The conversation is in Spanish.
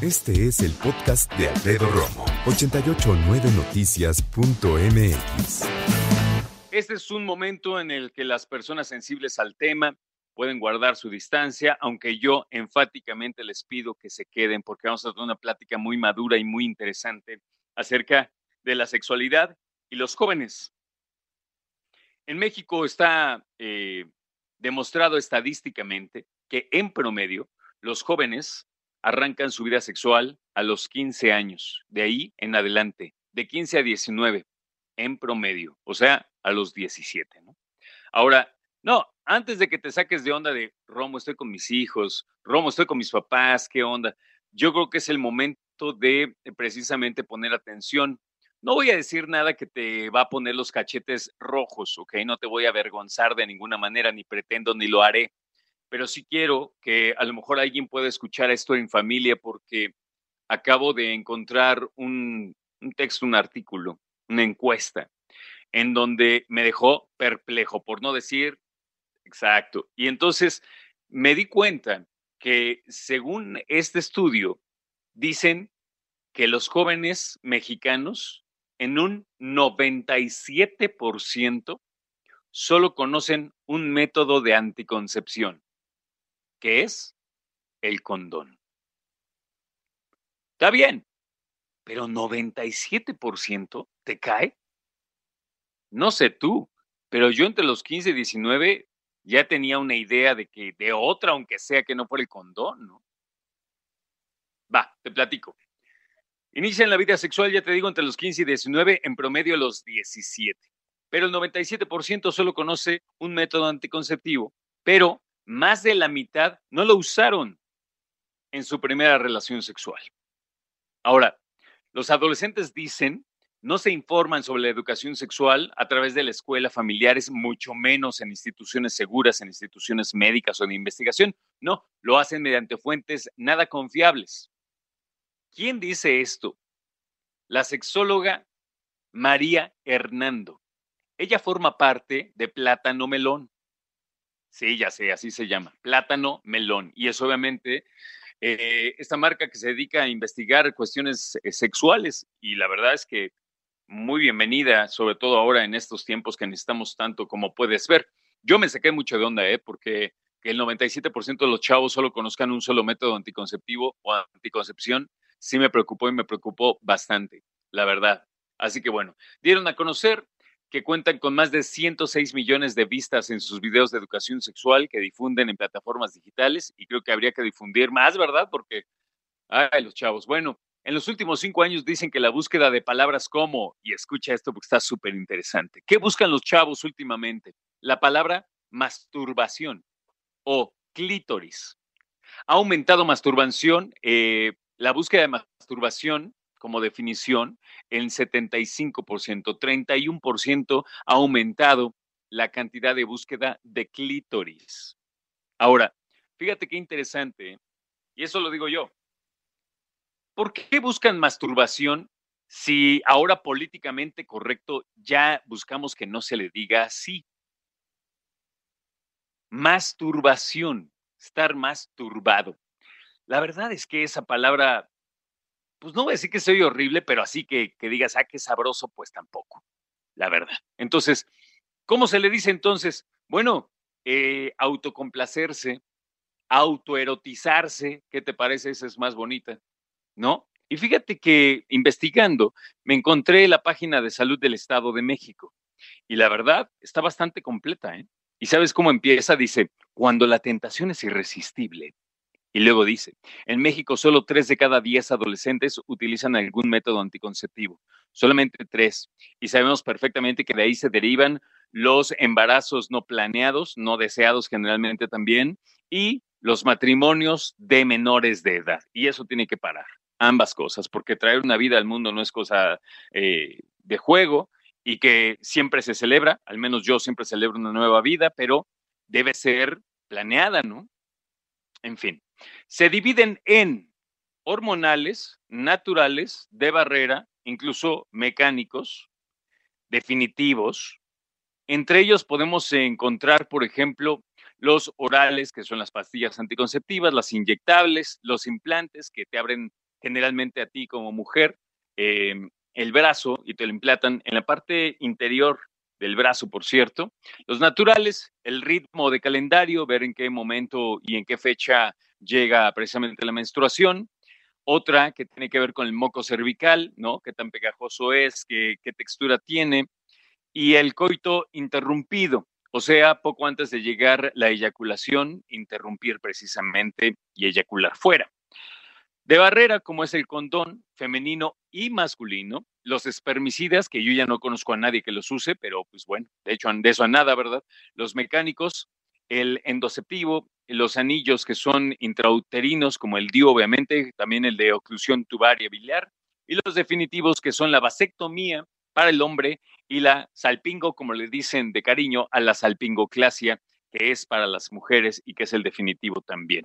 Este es el podcast de Alfredo Romo. 889noticias.mx. Este es un momento en el que las personas sensibles al tema pueden guardar su distancia, aunque yo enfáticamente les pido que se queden porque vamos a tener una plática muy madura y muy interesante acerca de la sexualidad y los jóvenes. En México está eh, demostrado estadísticamente que en promedio los jóvenes arrancan su vida sexual a los 15 años, de ahí en adelante, de 15 a 19 en promedio, o sea, a los 17. ¿no? Ahora, no, antes de que te saques de onda de Romo, estoy con mis hijos, Romo, estoy con mis papás, ¿qué onda? Yo creo que es el momento de eh, precisamente poner atención. No voy a decir nada que te va a poner los cachetes rojos, ¿ok? No te voy a avergonzar de ninguna manera, ni pretendo, ni lo haré. Pero sí quiero que a lo mejor alguien pueda escuchar esto en familia porque acabo de encontrar un, un texto, un artículo, una encuesta, en donde me dejó perplejo, por no decir Exacto. Y entonces me di cuenta que según este estudio, dicen que los jóvenes mexicanos en un 97% solo conocen un método de anticoncepción, que es el condón. Está bien, pero 97% te cae. No sé tú, pero yo entre los 15 y 19 ya tenía una idea de que de otra, aunque sea que no fuera el condón, ¿no? Va, te platico. Inicia en la vida sexual, ya te digo, entre los 15 y 19, en promedio los 17. Pero el 97% solo conoce un método anticonceptivo, pero más de la mitad no lo usaron en su primera relación sexual. Ahora, los adolescentes dicen no se informan sobre la educación sexual a través de la escuela, familiares, mucho menos en instituciones seguras, en instituciones médicas o de investigación. No, lo hacen mediante fuentes nada confiables. ¿Quién dice esto? La sexóloga María Hernando. Ella forma parte de Plátano Melón. Sí, ya sé, así se llama, Plátano Melón. Y es obviamente eh, esta marca que se dedica a investigar cuestiones eh, sexuales. Y la verdad es que muy bienvenida, sobre todo ahora en estos tiempos que necesitamos tanto como puedes ver. Yo me saqué mucho de onda, ¿eh? porque que el 97% de los chavos solo conozcan un solo método anticonceptivo o anticoncepción, sí me preocupó y me preocupó bastante, la verdad. Así que bueno, dieron a conocer que cuentan con más de 106 millones de vistas en sus videos de educación sexual que difunden en plataformas digitales y creo que habría que difundir más, ¿verdad? Porque, ay, los chavos. Bueno, en los últimos cinco años dicen que la búsqueda de palabras como, y escucha esto porque está súper interesante, ¿qué buscan los chavos últimamente? La palabra masturbación o clítoris. Ha aumentado masturbación, eh, la búsqueda de masturbación como definición en 75%, 31% ha aumentado la cantidad de búsqueda de clítoris. Ahora, fíjate qué interesante, ¿eh? y eso lo digo yo, ¿Por qué buscan masturbación si ahora políticamente correcto ya buscamos que no se le diga así? Masturbación, estar masturbado. La verdad es que esa palabra, pues no voy a decir que soy horrible, pero así que, que digas, ah, qué sabroso, pues tampoco, la verdad. Entonces, ¿cómo se le dice entonces? Bueno, eh, autocomplacerse, autoerotizarse, ¿qué te parece? Esa es más bonita. ¿no? Y fíjate que investigando me encontré la página de salud del Estado de México y la verdad está bastante completa, ¿eh? ¿Y sabes cómo empieza? Dice, cuando la tentación es irresistible. Y luego dice, en México solo tres de cada diez adolescentes utilizan algún método anticonceptivo, solamente tres. Y sabemos perfectamente que de ahí se derivan los embarazos no planeados, no deseados generalmente también, y los matrimonios de menores de edad. Y eso tiene que parar, ambas cosas, porque traer una vida al mundo no es cosa eh, de juego y que siempre se celebra, al menos yo siempre celebro una nueva vida, pero debe ser planeada, ¿no? En fin, se dividen en hormonales, naturales, de barrera, incluso mecánicos, definitivos. Entre ellos podemos encontrar, por ejemplo, los orales, que son las pastillas anticonceptivas, las inyectables, los implantes que te abren generalmente a ti como mujer em, el brazo y te lo implantan en la parte interior del brazo, por cierto. Los naturales, el ritmo de calendario, ver en qué momento y en qué fecha llega precisamente la menstruación. Otra que tiene que ver con el moco cervical, ¿no? Qué tan pegajoso es, qué, qué textura tiene. Y el coito interrumpido, o sea, poco antes de llegar la eyaculación, interrumpir precisamente y eyacular fuera. De barrera, como es el condón femenino y masculino, los espermicidas, que yo ya no conozco a nadie que los use, pero pues bueno, de hecho, de eso a nada, ¿verdad? Los mecánicos, el endoceptivo, los anillos que son intrauterinos, como el DIU, obviamente, también el de oclusión tubaria biliar, y los definitivos que son la vasectomía para el hombre y la salpingo, como le dicen de cariño, a la salpingoclasia, que es para las mujeres y que es el definitivo también.